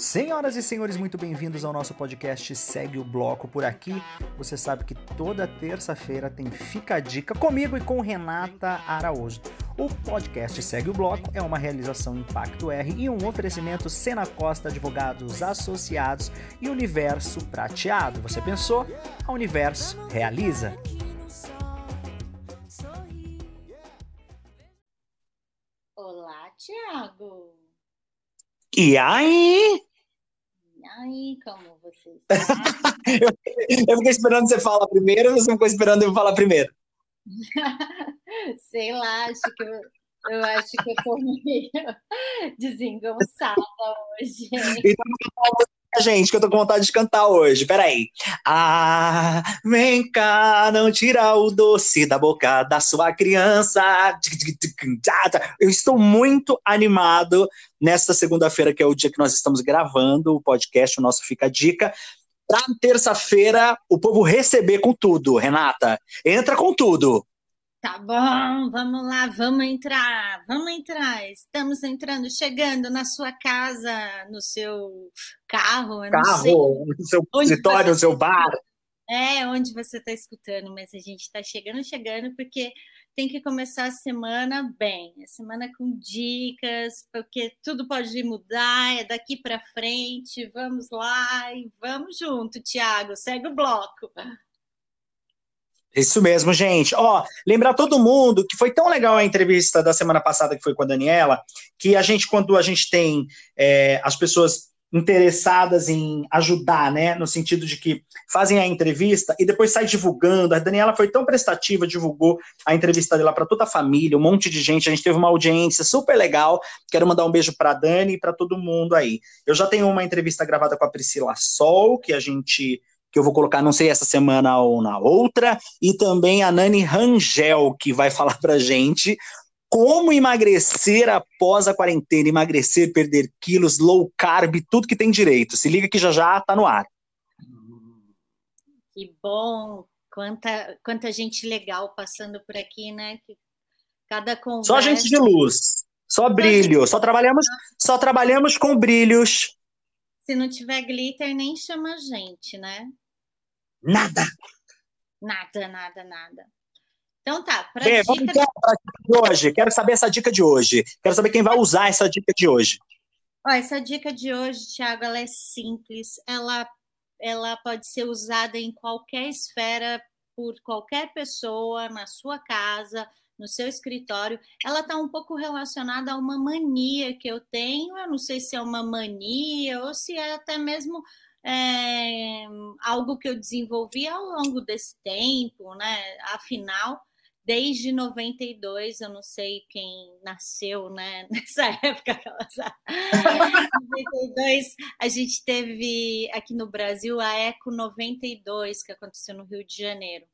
Senhoras e senhores, muito bem-vindos ao nosso podcast Segue o Bloco por aqui. Você sabe que toda terça-feira tem Fica a Dica comigo e com Renata Araújo. O podcast Segue o Bloco é uma realização Impacto R e um oferecimento Sena Costa Advogados Associados e Universo Prateado. Você pensou? A Universo realiza. Olá, Tiago. E aí? Aí, como você está? eu, eu fiquei esperando você falar primeiro ou você ficou esperando eu falar primeiro? Sei lá, acho que eu, eu acho que eu tô meio desengonçada hoje. Então, gente, que eu tô com vontade de cantar hoje. Peraí. Ah, vem cá, não tira o doce da boca da sua criança. Eu estou muito animado nesta segunda-feira, que é o dia que nós estamos gravando o podcast, o nosso Fica a Dica. Pra terça-feira, o povo receber com tudo, Renata. Entra com tudo. Tá bom, vamos lá, vamos entrar, vamos entrar. Estamos entrando, chegando na sua casa, no seu carro, carro, no seu escritório, no seu bar. É, onde você está escutando, mas a gente está chegando, chegando, porque tem que começar a semana bem, a semana com dicas, porque tudo pode mudar, é daqui para frente. Vamos lá e vamos junto, Tiago, segue o bloco. Isso mesmo, gente. Ó, lembrar todo mundo que foi tão legal a entrevista da semana passada que foi com a Daniela, que a gente, quando a gente tem é, as pessoas interessadas em ajudar, né, no sentido de que fazem a entrevista e depois sai divulgando. A Daniela foi tão prestativa, divulgou a entrevista dela para toda a família, um monte de gente. A gente teve uma audiência super legal. Quero mandar um beijo para Dani e para todo mundo aí. Eu já tenho uma entrevista gravada com a Priscila Sol, que a gente que eu vou colocar, não sei, essa semana ou na outra, e também a Nani Rangel, que vai falar pra gente como emagrecer após a quarentena, emagrecer, perder quilos, low carb, tudo que tem direito. Se liga que já já tá no ar. Que bom, quanta, quanta gente legal passando por aqui, né? Cada conversa... Só gente de luz, só brilho, só trabalhamos, só trabalhamos com brilhos. Se não tiver glitter, nem chama a gente, né? Nada. Nada, nada, nada. Então tá, para dica... vamos então para a dica de hoje. Quero saber essa dica de hoje. Quero saber quem vai usar essa dica de hoje. Ó, essa dica de hoje, Thiago, ela é simples. Ela, ela pode ser usada em qualquer esfera por qualquer pessoa na sua casa, no seu escritório. Ela está um pouco relacionada a uma mania que eu tenho. Eu não sei se é uma mania ou se é até mesmo é, algo que eu desenvolvi ao longo desse tempo, né? Afinal, desde 92, eu não sei quem nasceu, né? Nessa época, 92, a gente teve aqui no Brasil a Eco 92, que aconteceu no Rio de Janeiro.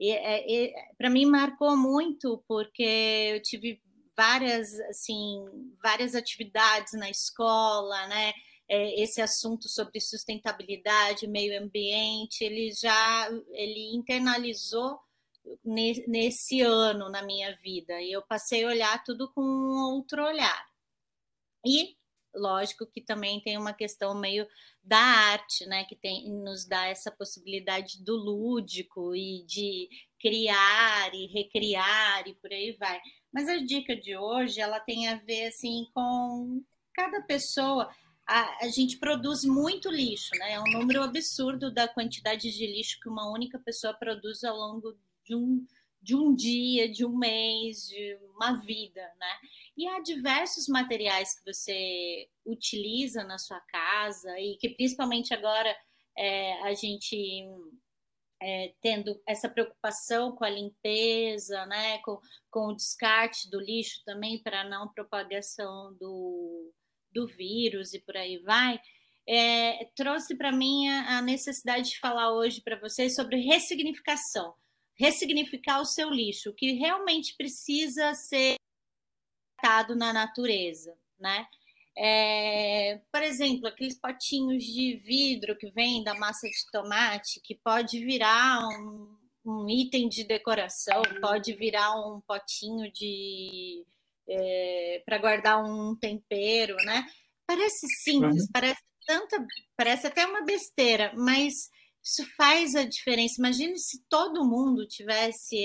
E, é, e para mim marcou muito porque eu tive várias assim várias atividades na escola, né? É, esse assunto sobre sustentabilidade, meio ambiente, ele já ele internalizou nesse ano na minha vida e eu passei a olhar tudo com um outro olhar. E lógico que também tem uma questão meio da arte, né, que tem nos dá essa possibilidade do lúdico e de criar e recriar e por aí vai. Mas a dica de hoje, ela tem a ver assim com cada pessoa a, a, gente produz muito lixo, né? É um número absurdo da quantidade de lixo que uma única pessoa produz ao longo de um, de um dia, de um mês, de uma vida, né? E há diversos materiais que você utiliza na sua casa e que principalmente agora é, a gente é, tendo essa preocupação com a limpeza, né? Com, com o descarte do lixo também para não propagação do do vírus e por aí vai, é, trouxe para mim a, a necessidade de falar hoje para vocês sobre ressignificação. Ressignificar o seu lixo, o que realmente precisa ser tratado na natureza, né? É, por exemplo, aqueles potinhos de vidro que vem da massa de tomate, que pode virar um, um item de decoração, pode virar um potinho de é, para guardar um tempero, né? Parece simples, uhum. parece tanta, parece até uma besteira, mas isso faz a diferença. Imagine se todo mundo tivesse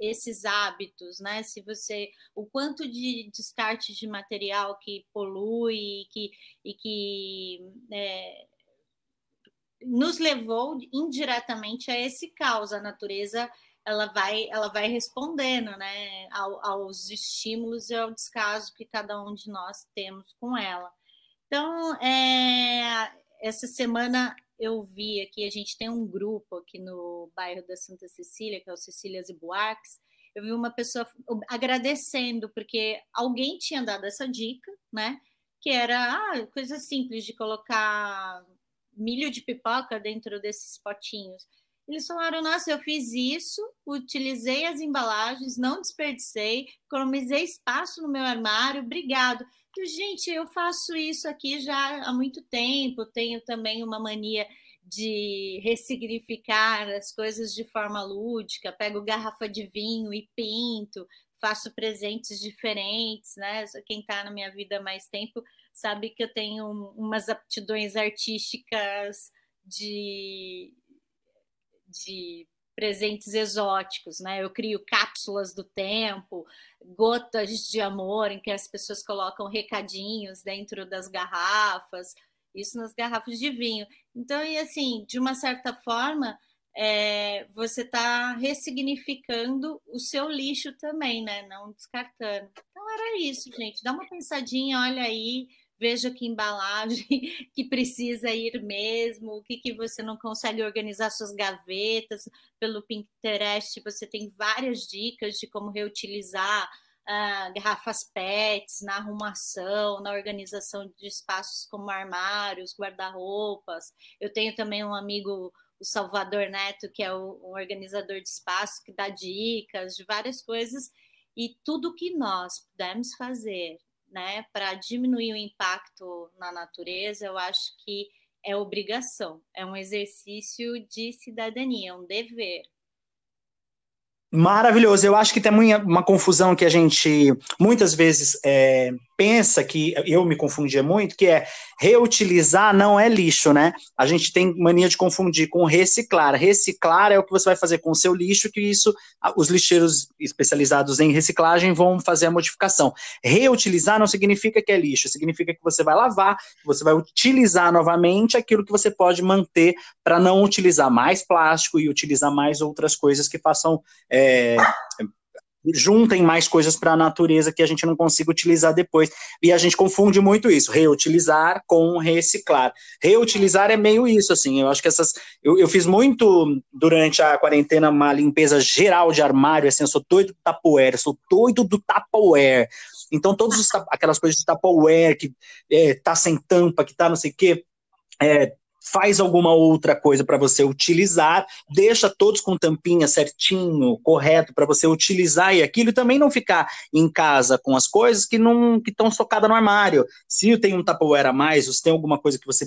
esses hábitos, né? Se você, o quanto de descarte de material que polui e que, e que é, nos levou indiretamente a esse caos. A natureza ela vai, ela vai respondendo, né, aos estímulos e ao descaso que cada um de nós temos com ela. Então, é, essa semana eu vi aqui, a gente tem um grupo aqui no bairro da Santa Cecília, que é o Cecílias e Buarques, eu vi uma pessoa agradecendo, porque alguém tinha dado essa dica, né? Que era ah, coisa simples de colocar milho de pipoca dentro desses potinhos. Eles falaram: Nossa, eu fiz isso, utilizei as embalagens, não desperdicei, economizei espaço no meu armário, obrigado. Gente, eu faço isso aqui já há muito tempo, tenho também uma mania de ressignificar as coisas de forma lúdica, pego garrafa de vinho e pinto, faço presentes diferentes, né? Quem está na minha vida há mais tempo sabe que eu tenho umas aptidões artísticas de, de presentes exóticos, né? Eu crio cápsulas do tempo, gotas de amor, em que as pessoas colocam recadinhos dentro das garrafas, isso nas garrafas de vinho. Então, e assim, de uma certa forma, é, você está ressignificando o seu lixo também, né? Não descartando. Então era isso, gente. Dá uma pensadinha, olha aí veja que embalagem que precisa ir mesmo, o que, que você não consegue organizar suas gavetas. Pelo Pinterest, você tem várias dicas de como reutilizar uh, garrafas PETs na arrumação, na organização de espaços como armários, guarda-roupas. Eu tenho também um amigo, o Salvador Neto, que é o, um organizador de espaço, que dá dicas de várias coisas. E tudo que nós pudermos fazer né, para diminuir o impacto na natureza, eu acho que é obrigação, é um exercício de cidadania, um dever. Maravilhoso. Eu acho que tem uma confusão que a gente muitas vezes é, pensa que eu me confundia muito, que é reutilizar não é lixo, né? A gente tem mania de confundir com reciclar. Reciclar é o que você vai fazer com o seu lixo, que isso os lixeiros especializados em reciclagem vão fazer a modificação. Reutilizar não significa que é lixo, significa que você vai lavar, você vai utilizar novamente aquilo que você pode manter para não utilizar mais plástico e utilizar mais outras coisas que façam é, juntem mais coisas para a natureza que a gente não consiga utilizar depois. E a gente confunde muito isso, reutilizar com reciclar. Reutilizar é meio isso, assim, eu acho que essas... Eu, eu fiz muito, durante a quarentena, uma limpeza geral de armário, assim, eu sou doido do Tupperware, sou doido do Tupperware. Então, todas aquelas coisas de Tupperware, que é, tá sem tampa, que tá não sei o quê, é, faz alguma outra coisa para você utilizar, deixa todos com tampinha certinho, correto para você utilizar e aquilo e também não ficar em casa com as coisas que não que estão socadas no armário. Se tem um Tupperware a mais, ou se tem alguma coisa que você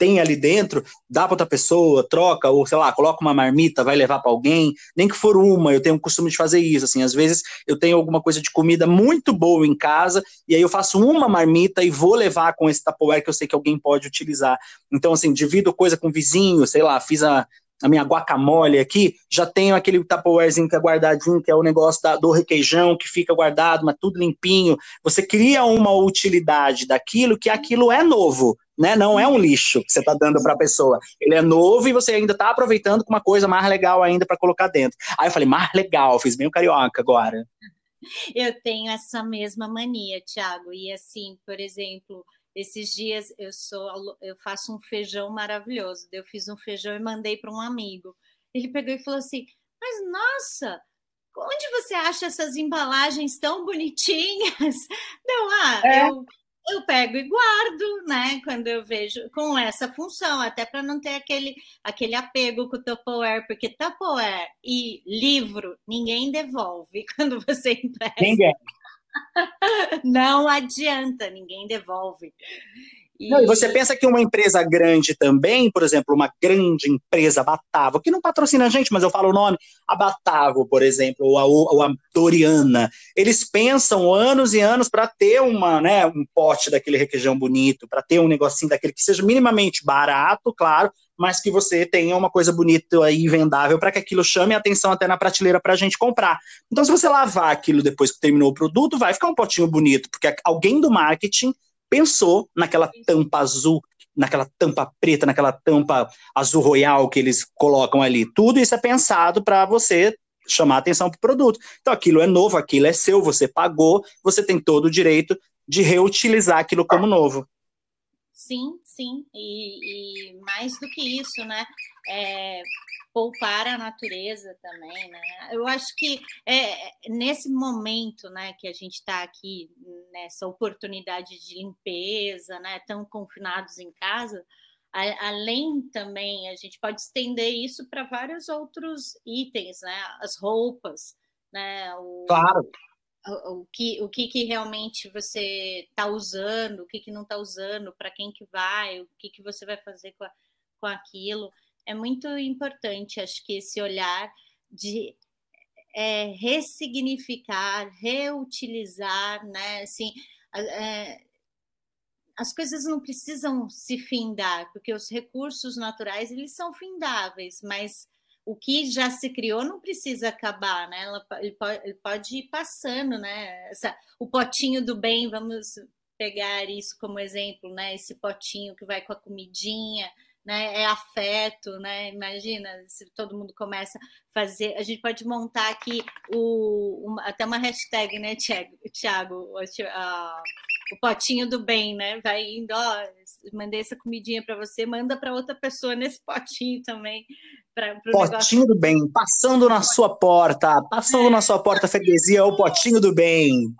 tem ali dentro, dá para outra pessoa, troca, ou sei lá, coloca uma marmita, vai levar para alguém, nem que for uma, eu tenho o costume de fazer isso, assim, às vezes eu tenho alguma coisa de comida muito boa em casa, e aí eu faço uma marmita e vou levar com esse Tupperware que eu sei que alguém pode utilizar. Então, assim, divido coisa com vizinho, sei lá, fiz a, a minha guacamole aqui, já tenho aquele Tupperwarezinho que é guardadinho, que é o negócio da, do requeijão, que fica guardado, mas tudo limpinho. Você cria uma utilidade daquilo que aquilo é novo, né? Não é um lixo que você está dando para a pessoa. Ele é novo e você ainda está aproveitando com uma coisa mais legal ainda para colocar dentro. Aí eu falei, mais legal, fiz bem o carioca agora. Eu tenho essa mesma mania, Thiago. E assim, por exemplo, esses dias eu sou eu faço um feijão maravilhoso. Eu fiz um feijão e mandei para um amigo. Ele pegou e falou assim: "Mas nossa, onde você acha essas embalagens tão bonitinhas?" Não, ah, é. eu eu pego e guardo, né? Quando eu vejo com essa função, até para não ter aquele, aquele apego com o Tupperware, porque Tupperware e livro ninguém devolve quando você empresta. Ninguém. Não adianta, ninguém devolve. E... Não, e você pensa que uma empresa grande também, por exemplo, uma grande empresa, Batavo, que não patrocina a gente, mas eu falo o nome, a Batavo, por exemplo, ou a, ou a Doriana, eles pensam anos e anos para ter uma, né, um pote daquele requeijão bonito, para ter um negocinho daquele que seja minimamente barato, claro, mas que você tenha uma coisa bonita aí vendável para que aquilo chame a atenção até na prateleira para a gente comprar. Então, se você lavar aquilo depois que terminou o produto, vai ficar um potinho bonito, porque alguém do marketing pensou naquela tampa azul, naquela tampa preta, naquela tampa azul royal que eles colocam ali. Tudo isso é pensado para você chamar atenção para o produto. Então aquilo é novo, aquilo é seu, você pagou, você tem todo o direito de reutilizar aquilo como novo. Sim, sim, e, e mais do que isso, né? É, poupar a natureza também, né? Eu acho que é, nesse momento, né, que a gente está aqui nessa oportunidade de limpeza, né, tão confinados em casa, a, além também a gente pode estender isso para vários outros itens, né? As roupas, né? O, claro. O, que, o que, que realmente você está usando, o que, que não está usando, para quem que vai, o que, que você vai fazer com, a, com aquilo é muito importante, acho que esse olhar de é, ressignificar, reutilizar, né? Assim, é, as coisas não precisam se findar, porque os recursos naturais eles são findáveis, mas o que já se criou não precisa acabar, né? Ele pode, ele pode ir passando, né? Essa, o potinho do bem, vamos pegar isso como exemplo, né? Esse potinho que vai com a comidinha, né? É afeto, né? Imagina se todo mundo começa a fazer. A gente pode montar aqui o, uma, até uma hashtag, né, Tiago? O potinho do bem, né? Vai indo, ó, mandei essa comidinha para você, manda para outra pessoa nesse potinho também. Pra, potinho negócio. do bem, passando na sua porta, passando na sua porta, freguesia, o potinho do bem.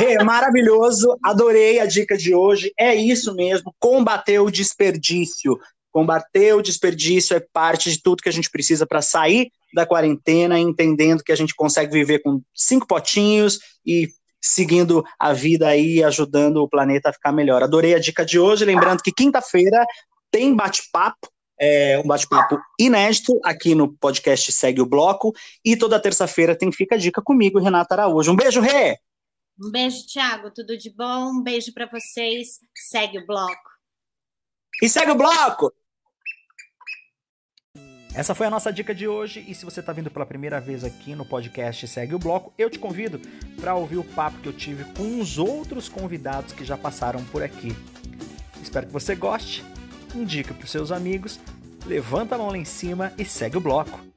É maravilhoso, adorei a dica de hoje. É isso mesmo, combater o desperdício. Combater o desperdício é parte de tudo que a gente precisa para sair da quarentena, entendendo que a gente consegue viver com cinco potinhos e seguindo a vida aí, ajudando o planeta a ficar melhor. Adorei a dica de hoje, lembrando que quinta-feira tem bate-papo, é, um bate-papo inédito aqui no podcast Segue o Bloco, e toda terça-feira tem Fica a Dica comigo, Renata Araújo. Um beijo, Rê! Um beijo, Thiago. Tudo de bom? Um beijo para vocês. Segue o bloco. E segue o bloco! Essa foi a nossa dica de hoje e se você está vindo pela primeira vez aqui no podcast Segue o Bloco, eu te convido para ouvir o papo que eu tive com os outros convidados que já passaram por aqui. Espero que você goste, indique para os seus amigos, levanta a mão lá em cima e segue o bloco.